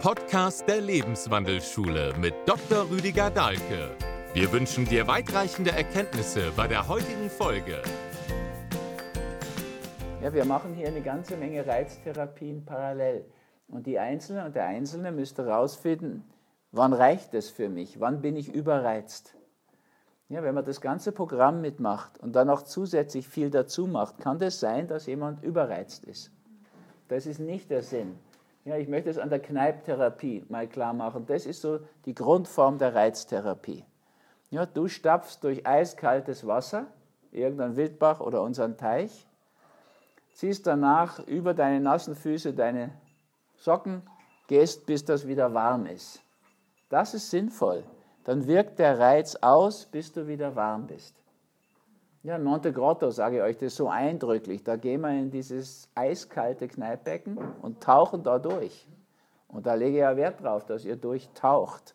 Podcast der Lebenswandelschule mit Dr. Rüdiger Dahlke. Wir wünschen dir weitreichende Erkenntnisse bei der heutigen Folge. Ja, wir machen hier eine ganze Menge Reiztherapien parallel. Und die Einzelne und der Einzelne müsste herausfinden, wann reicht es für mich, wann bin ich überreizt. Ja, wenn man das ganze Programm mitmacht und dann noch zusätzlich viel dazu macht, kann das sein, dass jemand überreizt ist. Das ist nicht der Sinn. Ja, ich möchte es an der Kneiptherapie mal klar machen. Das ist so die Grundform der Reiztherapie. Ja, du stapfst durch eiskaltes Wasser, irgendein Wildbach oder unseren Teich, ziehst danach über deine nassen Füße deine Socken, gehst, bis das wieder warm ist. Das ist sinnvoll dann wirkt der Reiz aus, bis du wieder warm bist. Ja, Monte Grotto sage ich euch das so eindrücklich. Da gehen wir in dieses eiskalte Kneippbecken und tauchen da durch. Und da lege ich ja Wert drauf, dass ihr durchtaucht.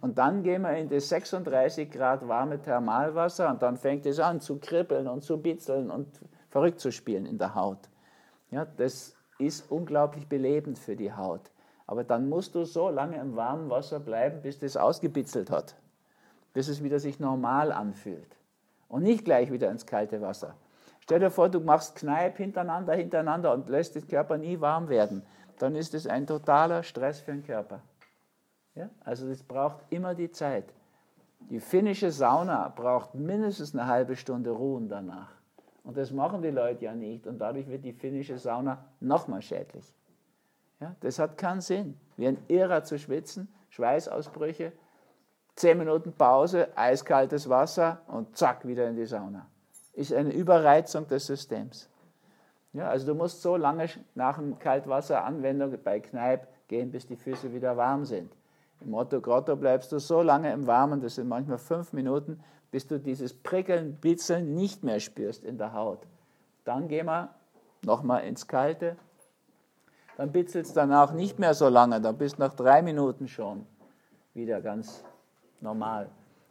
Und dann gehen wir in das 36 Grad warme Thermalwasser und dann fängt es an zu kribbeln und zu bitzeln und verrückt zu spielen in der Haut. Ja, das ist unglaublich belebend für die Haut. Aber dann musst du so lange im warmen Wasser bleiben, bis das ausgebitzelt hat, bis es wieder sich normal anfühlt. Und nicht gleich wieder ins kalte Wasser. Stell dir vor, du machst Kneipp hintereinander, hintereinander und lässt den Körper nie warm werden. Dann ist es ein totaler Stress für den Körper. Ja? Also es braucht immer die Zeit. Die finnische Sauna braucht mindestens eine halbe Stunde Ruhen danach. Und das machen die Leute ja nicht. Und dadurch wird die finnische Sauna nochmal schädlich. Ja, das hat keinen Sinn. Wie ein Irrer zu schwitzen, Schweißausbrüche, zehn Minuten Pause, eiskaltes Wasser und zack, wieder in die Sauna. Ist eine Überreizung des Systems. Ja, also du musst so lange nach dem Kaltwasseranwendung bei Kneipp gehen, bis die Füße wieder warm sind. Im Motto Grotto bleibst du so lange im Warmen, das sind manchmal fünf Minuten, bis du dieses Prickeln, Bitzeln nicht mehr spürst in der Haut. Dann gehen wir nochmal ins Kalte, dann bitzelt es danach nicht mehr so lange, dann bist du nach drei Minuten schon wieder ganz normal.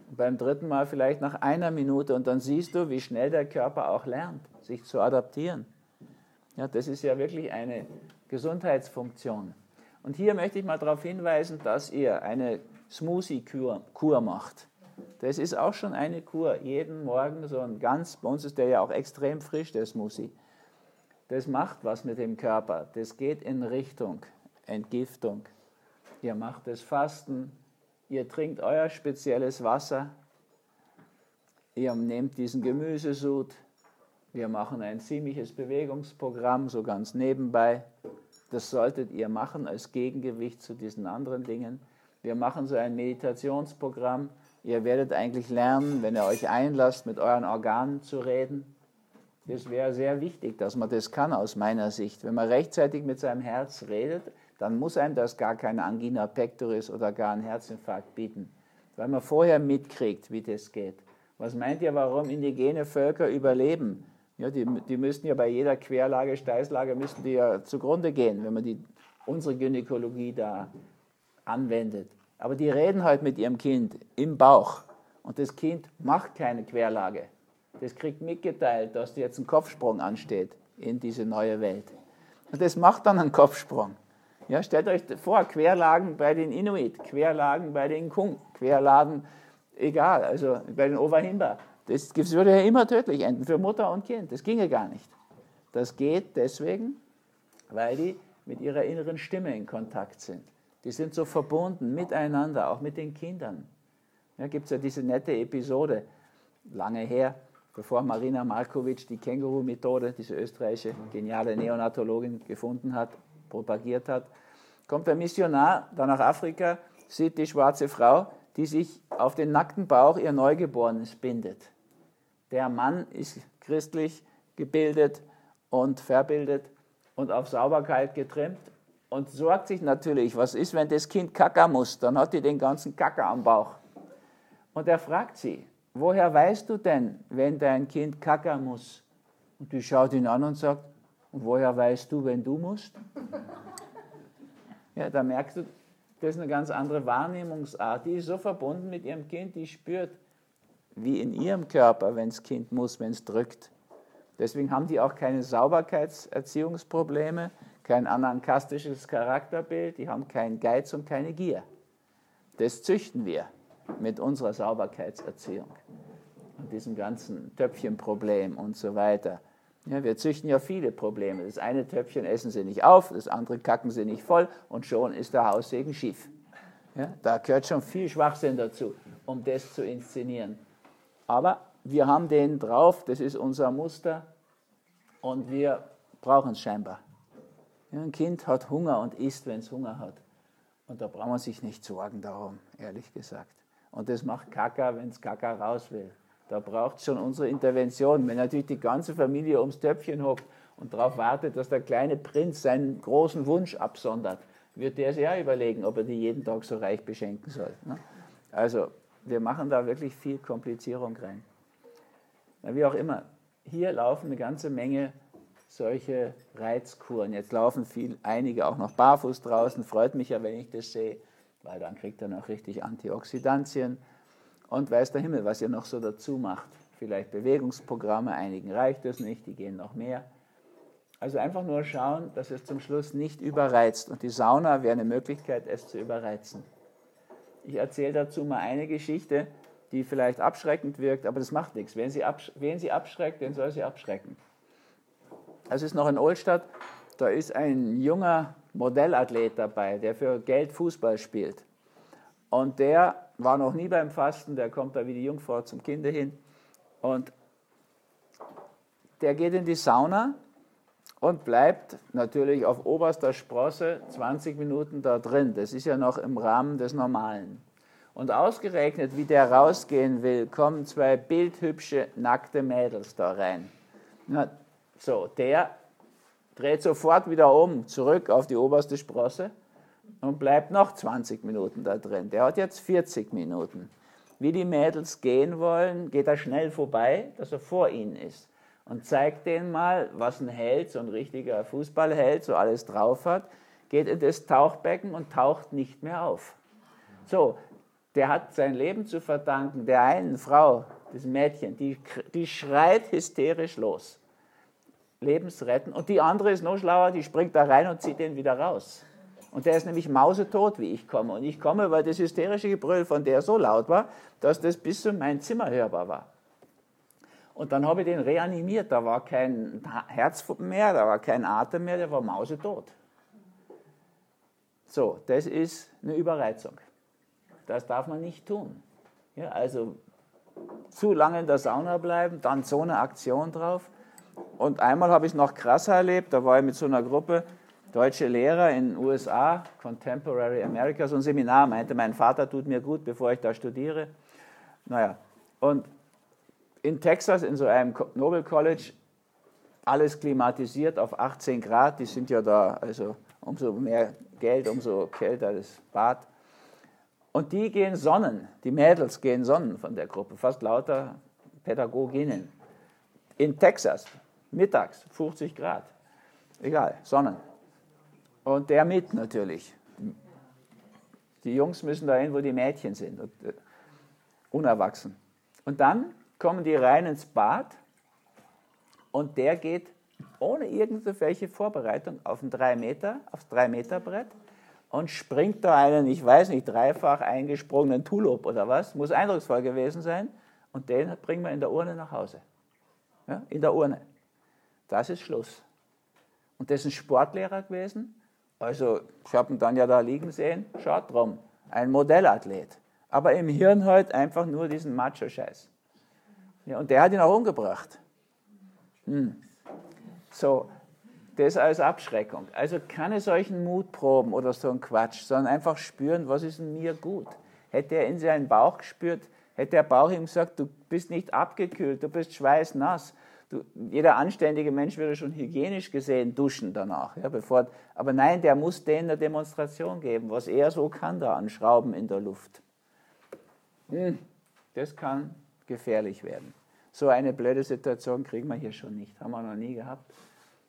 Und beim dritten Mal vielleicht nach einer Minute und dann siehst du, wie schnell der Körper auch lernt, sich zu adaptieren. Ja, das ist ja wirklich eine Gesundheitsfunktion. Und hier möchte ich mal darauf hinweisen, dass ihr eine Smoothie-Kur macht. Das ist auch schon eine Kur. Jeden Morgen so ein ganz, bei uns ist der ja auch extrem frisch, der Smoothie das macht was mit dem Körper. Das geht in Richtung Entgiftung. Ihr macht das Fasten, ihr trinkt euer spezielles Wasser, ihr nehmt diesen Gemüsesud, wir machen ein ziemliches Bewegungsprogramm, so ganz nebenbei. Das solltet ihr machen als Gegengewicht zu diesen anderen Dingen. Wir machen so ein Meditationsprogramm. Ihr werdet eigentlich lernen, wenn ihr euch einlasst, mit euren Organen zu reden. Das wäre sehr wichtig, dass man das kann aus meiner Sicht. Wenn man rechtzeitig mit seinem Herz redet, dann muss einem das gar keine Angina pectoris oder gar einen Herzinfarkt bieten, weil man vorher mitkriegt, wie das geht. Was meint ihr, warum indigene Völker überleben? Ja, die, die müssten ja bei jeder Querlage, Steißlage, müssten die ja zugrunde gehen, wenn man die, unsere Gynäkologie da anwendet. Aber die reden halt mit ihrem Kind im Bauch und das Kind macht keine Querlage das kriegt mitgeteilt, dass jetzt ein Kopfsprung ansteht in diese neue Welt. Und das macht dann einen Kopfsprung. Ja, stellt euch vor, Querlagen bei den Inuit, Querlagen bei den Kung, Querlagen, egal, also bei den Overhimba. Das, das würde ja immer tödlich enden für Mutter und Kind. Das ginge gar nicht. Das geht deswegen, weil die mit ihrer inneren Stimme in Kontakt sind. Die sind so verbunden miteinander, auch mit den Kindern. Ja, gibt es ja diese nette Episode, lange her, bevor Marina Markovic die Känguru-Methode, diese österreichische geniale Neonatologin, gefunden hat, propagiert hat, kommt der Missionar da nach Afrika, sieht die schwarze Frau, die sich auf den nackten Bauch ihr Neugeborenes bindet. Der Mann ist christlich gebildet und verbildet und auf Sauberkeit getrimmt und sorgt sich natürlich, was ist, wenn das Kind kacker muss, dann hat die den ganzen Kacker am Bauch. Und er fragt sie, woher weißt du denn, wenn dein Kind kacker muss? Und die schaut ihn an und sagt, und woher weißt du, wenn du musst? Ja, da merkst du, das ist eine ganz andere Wahrnehmungsart. Die ist so verbunden mit ihrem Kind, die spürt, wie in ihrem Körper, wenn das Kind muss, wenn es drückt. Deswegen haben die auch keine Sauberkeitserziehungsprobleme, kein anankastisches Charakterbild, die haben keinen Geiz und keine Gier. Das züchten wir mit unserer Sauberkeitserziehung und diesem ganzen Töpfchenproblem und so weiter. Ja, wir züchten ja viele Probleme. Das eine Töpfchen essen sie nicht auf, das andere kacken sie nicht voll und schon ist der Haussegen schief. Ja, da gehört schon viel Schwachsinn dazu, um das zu inszenieren. Aber wir haben den drauf, das ist unser Muster und wir brauchen es scheinbar. Ja, ein Kind hat Hunger und isst, wenn es Hunger hat. Und da braucht man sich nicht sorgen darum, ehrlich gesagt. Und das macht Kaka, wenn es Kaka raus will. Da braucht es schon unsere Intervention. Wenn natürlich die ganze Familie ums Töpfchen hockt und darauf wartet, dass der kleine Prinz seinen großen Wunsch absondert, wird der sich ja überlegen, ob er die jeden Tag so reich beschenken soll. Ne? Also wir machen da wirklich viel Komplizierung rein. Na, wie auch immer, hier laufen eine ganze Menge solche Reizkuren. Jetzt laufen viel, einige auch noch barfuß draußen, freut mich ja, wenn ich das sehe, weil dann kriegt er noch richtig Antioxidantien und weiß der Himmel, was ihr noch so dazu macht. Vielleicht Bewegungsprogramme, einigen reicht es nicht, die gehen noch mehr. Also einfach nur schauen, dass es zum Schluss nicht überreizt. Und die Sauna wäre eine Möglichkeit, es zu überreizen. Ich erzähle dazu mal eine Geschichte, die vielleicht abschreckend wirkt, aber das macht nichts. Wen sie, wen sie abschreckt, den soll sie abschrecken. Es ist noch in Oldstadt, da ist ein junger Modellathlet dabei, der für Geld Fußball spielt. Und der war noch nie beim Fasten, der kommt da wie die Jungfrau zum Kinder hin. Und der geht in die Sauna und bleibt natürlich auf oberster Sprosse 20 Minuten da drin. Das ist ja noch im Rahmen des Normalen. Und ausgerechnet, wie der rausgehen will, kommen zwei bildhübsche, nackte Mädels da rein. Na, so, der dreht sofort wieder um, zurück auf die oberste Sprosse und bleibt noch 20 Minuten da drin. Der hat jetzt 40 Minuten. Wie die Mädels gehen wollen, geht er schnell vorbei, dass er vor ihnen ist und zeigt denen mal, was ein Held, so ein richtiger Fußballheld, so alles drauf hat, geht in das Tauchbecken und taucht nicht mehr auf. So, der hat sein Leben zu verdanken der einen Frau, diesem Mädchen, die, die schreit hysterisch los. Lebensretten. Und die andere ist noch schlauer, die springt da rein und zieht den wieder raus. Und der ist nämlich mausetot, wie ich komme. Und ich komme, weil das hysterische Gebrüll von der so laut war, dass das bis zu mein Zimmer hörbar war. Und dann habe ich den reanimiert. Da war kein Herz mehr, da war kein Atem mehr, der war mausetot. So, das ist eine Überreizung. Das darf man nicht tun. Ja, also zu lange in der Sauna bleiben, dann so eine Aktion drauf. Und einmal habe ich es noch krasser erlebt, da war ich mit so einer Gruppe deutsche Lehrer in den USA, Contemporary America, so ein Seminar, meinte, mein Vater tut mir gut, bevor ich da studiere. Naja, und in Texas, in so einem Nobel College, alles klimatisiert auf 18 Grad, die sind ja da, also umso mehr Geld, umso kälter das Bad. Und die gehen sonnen, die Mädels gehen sonnen von der Gruppe, fast lauter Pädagoginnen. In Texas, mittags, 50 Grad. Egal, Sonnen. Und der mit natürlich. Die Jungs müssen dahin, wo die Mädchen sind, und, äh, unerwachsen. Und dann kommen die rein ins Bad und der geht ohne irgendwelche Vorbereitung auf ein 3 Meter, aufs 3 Meter Brett und springt da einen, ich weiß nicht, dreifach eingesprungenen Tulop oder was, muss eindrucksvoll gewesen sein und den bringen wir in der Urne nach Hause. Ja, in der Urne. Das ist Schluss. Und ein Sportlehrer gewesen, also ich habe ihn dann ja da liegen sehen, schaut drum, ein Modellathlet. Aber im Hirn halt einfach nur diesen Macho-Scheiß. Ja, und der hat ihn auch umgebracht. Hm. So, das als Abschreckung. Also keine solchen Mutproben oder so ein Quatsch, sondern einfach spüren, was ist in mir gut. Hätte er in seinen Bauch gespürt, hätte der Bauch ihm gesagt, du bist nicht abgekühlt, du bist schweißnass, Du, jeder anständige Mensch würde schon hygienisch gesehen duschen danach. Ja, bevor, aber nein, der muss denen eine Demonstration geben, was er so kann da an Schrauben in der Luft. Hm, das kann gefährlich werden. So eine blöde Situation kriegen wir hier schon nicht, haben wir noch nie gehabt.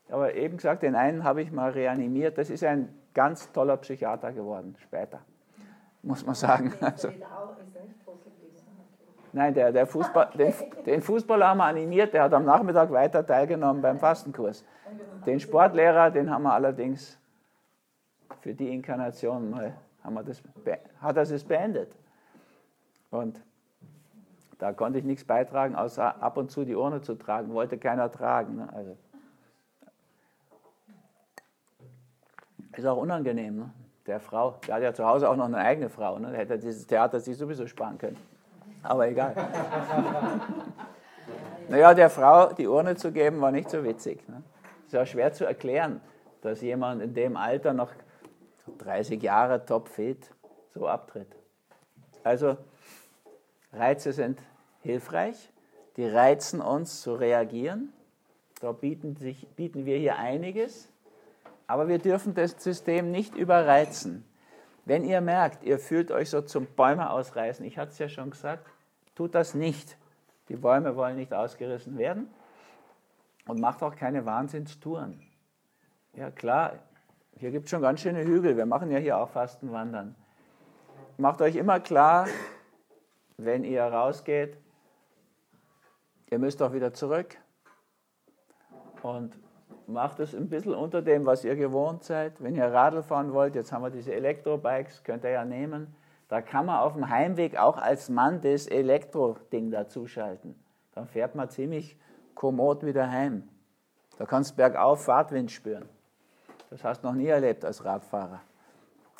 Aber eben gesagt, den einen habe ich mal reanimiert. Das ist ein ganz toller Psychiater geworden später, muss man sagen. Also, Nein, der, der Fußball, den, den Fußballer haben wir animiert, der hat am Nachmittag weiter teilgenommen beim Fastenkurs. Den Sportlehrer, den haben wir allerdings für die Inkarnation mal, haben wir das, hat er es beendet. Und da konnte ich nichts beitragen, außer ab und zu die Urne zu tragen. Wollte keiner tragen. Ne? Also, ist auch unangenehm. Ne? Der Frau, der hat ja zu Hause auch noch eine eigene Frau. Ne? Der hätte dieses Theater sich sowieso sparen können. Aber egal. naja, der Frau die Urne zu geben, war nicht so witzig. Ne? Ist ja schwer zu erklären, dass jemand in dem Alter noch 30 Jahre topfit so abtritt. Also Reize sind hilfreich, die reizen uns zu reagieren. Da bieten, sich, bieten wir hier einiges, aber wir dürfen das System nicht überreizen. Wenn ihr merkt, ihr fühlt euch so zum Bäume ausreißen, ich hatte es ja schon gesagt, tut das nicht. Die Bäume wollen nicht ausgerissen werden und macht auch keine Wahnsinnstouren. Ja klar, hier gibt es schon ganz schöne Hügel, wir machen ja hier auch Fastenwandern. Macht euch immer klar, wenn ihr rausgeht, ihr müsst auch wieder zurück und macht es ein bisschen unter dem, was ihr gewohnt seid. Wenn ihr Radl fahren wollt, jetzt haben wir diese Elektrobikes, könnt ihr ja nehmen. Da kann man auf dem Heimweg auch als Mann das Elektro-Ding dazuschalten. Dann fährt man ziemlich kommod wieder heim. Da kannst du bergauf Fahrtwind spüren. Das hast du noch nie erlebt als Radfahrer.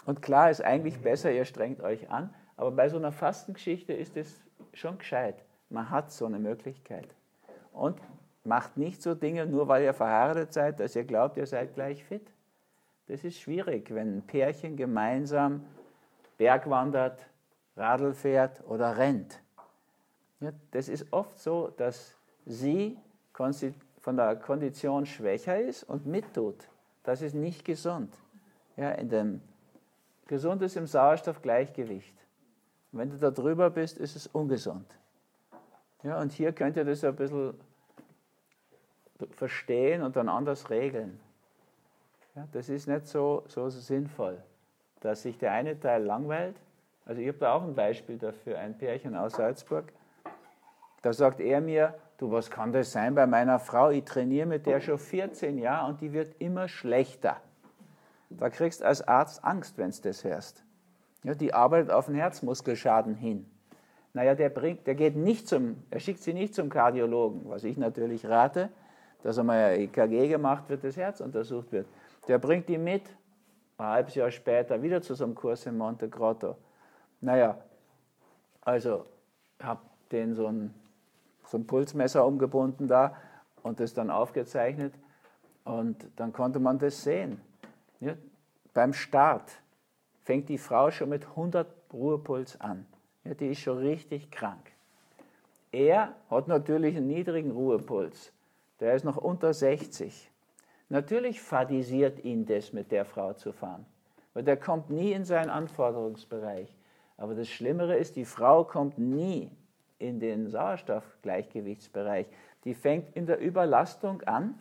Und klar ist eigentlich besser, ihr strengt euch an, aber bei so einer Fastengeschichte ist es schon gescheit. Man hat so eine Möglichkeit. Und macht nicht so Dinge, nur weil ihr verheiratet seid, dass ihr glaubt, ihr seid gleich fit. Das ist schwierig, wenn ein Pärchen gemeinsam Bergwandert, Radl fährt oder rennt. Ja, das ist oft so, dass sie von der Kondition schwächer ist und mittut. Das ist nicht gesund. Ja, in dem gesund ist im Sauerstoffgleichgewicht. Und wenn du da drüber bist, ist es ungesund. Ja, und hier könnt ihr das ein bisschen verstehen und dann anders regeln. Ja, das ist nicht so, so sinnvoll, dass sich der eine Teil langweilt. Also ich habe da auch ein Beispiel dafür, ein Pärchen aus Salzburg. Da sagt er mir, du, was kann das sein bei meiner Frau? Ich trainiere mit der schon 14 Jahre und die wird immer schlechter. Da kriegst als Arzt Angst, wenn du das hörst. Ja, die arbeitet auf einen Herzmuskelschaden hin. Naja, der, bringt, der geht nicht zum, er schickt sie nicht zum Kardiologen, was ich natürlich rate, dass einmal ein EKG gemacht wird, das Herz untersucht wird. Der bringt die mit, ein halbes Jahr später wieder zu so einem Kurs in Monte Grotto. Naja, also habe den so ein so ein Pulsmesser umgebunden da und das dann aufgezeichnet. Und dann konnte man das sehen. Ja, beim Start fängt die Frau schon mit 100 Ruhepuls an. Ja, die ist schon richtig krank. Er hat natürlich einen niedrigen Ruhepuls. Der ist noch unter 60. Natürlich fadisiert ihn das, mit der Frau zu fahren. Weil der kommt nie in seinen Anforderungsbereich. Aber das Schlimmere ist, die Frau kommt nie in den Sauerstoffgleichgewichtsbereich. Die fängt in der Überlastung an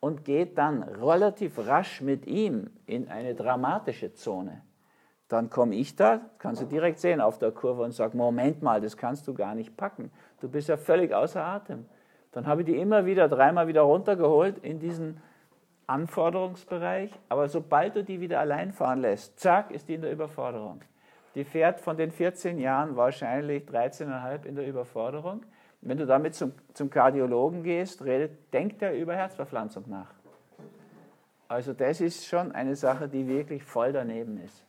und geht dann relativ rasch mit ihm in eine dramatische Zone. Dann komme ich da, kannst du direkt sehen auf der Kurve und sage, Moment mal, das kannst du gar nicht packen. Du bist ja völlig außer Atem. Dann habe ich die immer wieder, dreimal wieder runtergeholt in diesen Anforderungsbereich. Aber sobald du die wieder allein fahren lässt, zack, ist die in der Überforderung. Die fährt von den 14 Jahren wahrscheinlich 13,5 in der Überforderung. Wenn du damit zum, zum Kardiologen gehst, redet, denkt er über Herzverpflanzung nach. Also das ist schon eine Sache, die wirklich voll daneben ist.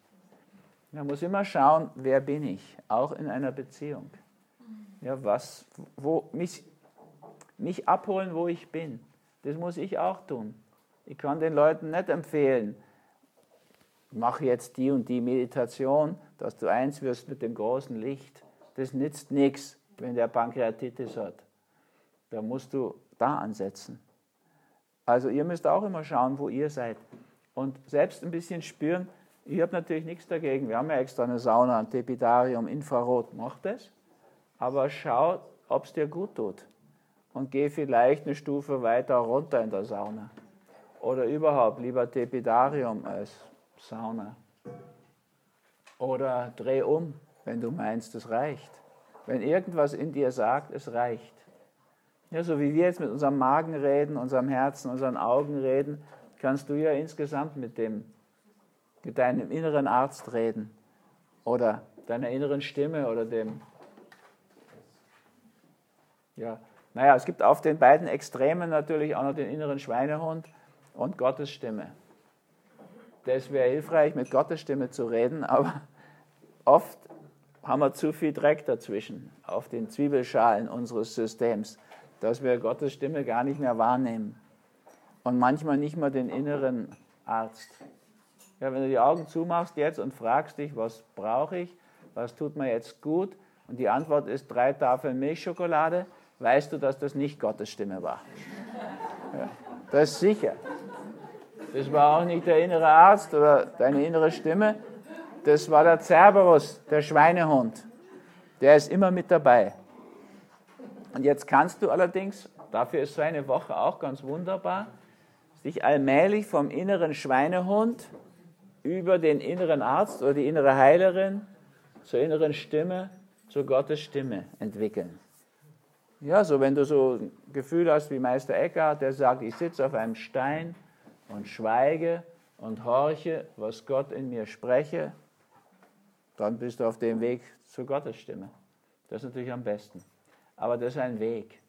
Man muss immer schauen, wer bin ich, auch in einer Beziehung. Ja, was, wo, mich, mich abholen, wo ich bin. Das muss ich auch tun. Ich kann den Leuten nicht empfehlen, mach jetzt die und die Meditation, dass du eins wirst mit dem großen Licht. Das nützt nichts, wenn der Pankreatitis hat. Da musst du da ansetzen. Also ihr müsst auch immer schauen, wo ihr seid. Und selbst ein bisschen spüren, ich habe natürlich nichts dagegen. Wir haben ja extra eine Sauna, ein Tepidarium, Infrarot, mach das. Aber schau, ob es dir gut tut. Und geh vielleicht eine Stufe weiter runter in der Sauna. Oder überhaupt lieber Tepidarium als Sauna. Oder dreh um, wenn du meinst, es reicht. Wenn irgendwas in dir sagt, es reicht. Ja, so wie wir jetzt mit unserem Magen reden, unserem Herzen, unseren Augen reden, kannst du ja insgesamt mit dem, mit deinem inneren Arzt reden oder deiner inneren Stimme oder dem. Ja, naja, es gibt auf den beiden Extremen natürlich auch noch den inneren Schweinehund und Gottes Stimme. Das wäre hilfreich, mit Gottes Stimme zu reden, aber oft haben wir zu viel Dreck dazwischen auf den Zwiebelschalen unseres Systems, dass wir Gottes Stimme gar nicht mehr wahrnehmen. Und manchmal nicht mal den inneren Arzt. Ja, wenn du die Augen zumachst jetzt und fragst dich, was brauche ich, was tut mir jetzt gut, und die Antwort ist drei Tafeln Milchschokolade, weißt du, dass das nicht Gottes Stimme war. Ja, das ist sicher. Das war auch nicht der innere Arzt oder deine innere Stimme. Das war der Cerberus, der Schweinehund. Der ist immer mit dabei. Und jetzt kannst du allerdings, dafür ist so eine Woche auch ganz wunderbar, sich allmählich vom inneren Schweinehund über den inneren Arzt oder die innere Heilerin zur inneren Stimme, zur Gottes Stimme entwickeln. Ja, so wenn du so ein Gefühl hast wie Meister Eckhart, der sagt, ich sitze auf einem Stein und schweige und horche, was Gott in mir spreche, dann bist du auf dem Weg zur Gottes Stimme. Das ist natürlich am besten. Aber das ist ein Weg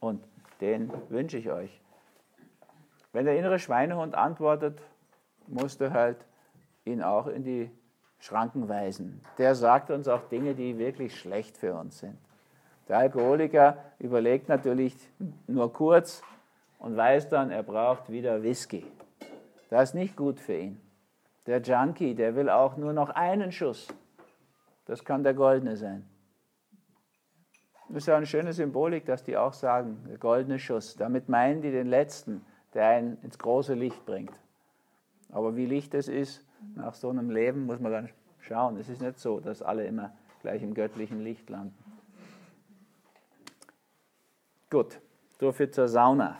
und den wünsche ich euch. Wenn der innere Schweinehund antwortet, musst du halt ihn auch in die Schranken weisen. Der sagt uns auch Dinge, die wirklich schlecht für uns sind. Der Alkoholiker überlegt natürlich nur kurz und weiß dann, er braucht wieder Whisky. Das ist nicht gut für ihn. Der Junkie, der will auch nur noch einen Schuss. Das kann der goldene sein. Das ist ja eine schöne Symbolik, dass die auch sagen, der goldene Schuss. Damit meinen die den letzten, der einen ins große Licht bringt. Aber wie Licht es ist, nach so einem Leben muss man dann schauen. Es ist nicht so, dass alle immer gleich im göttlichen Licht landen. Gut, so viel zur Sauna.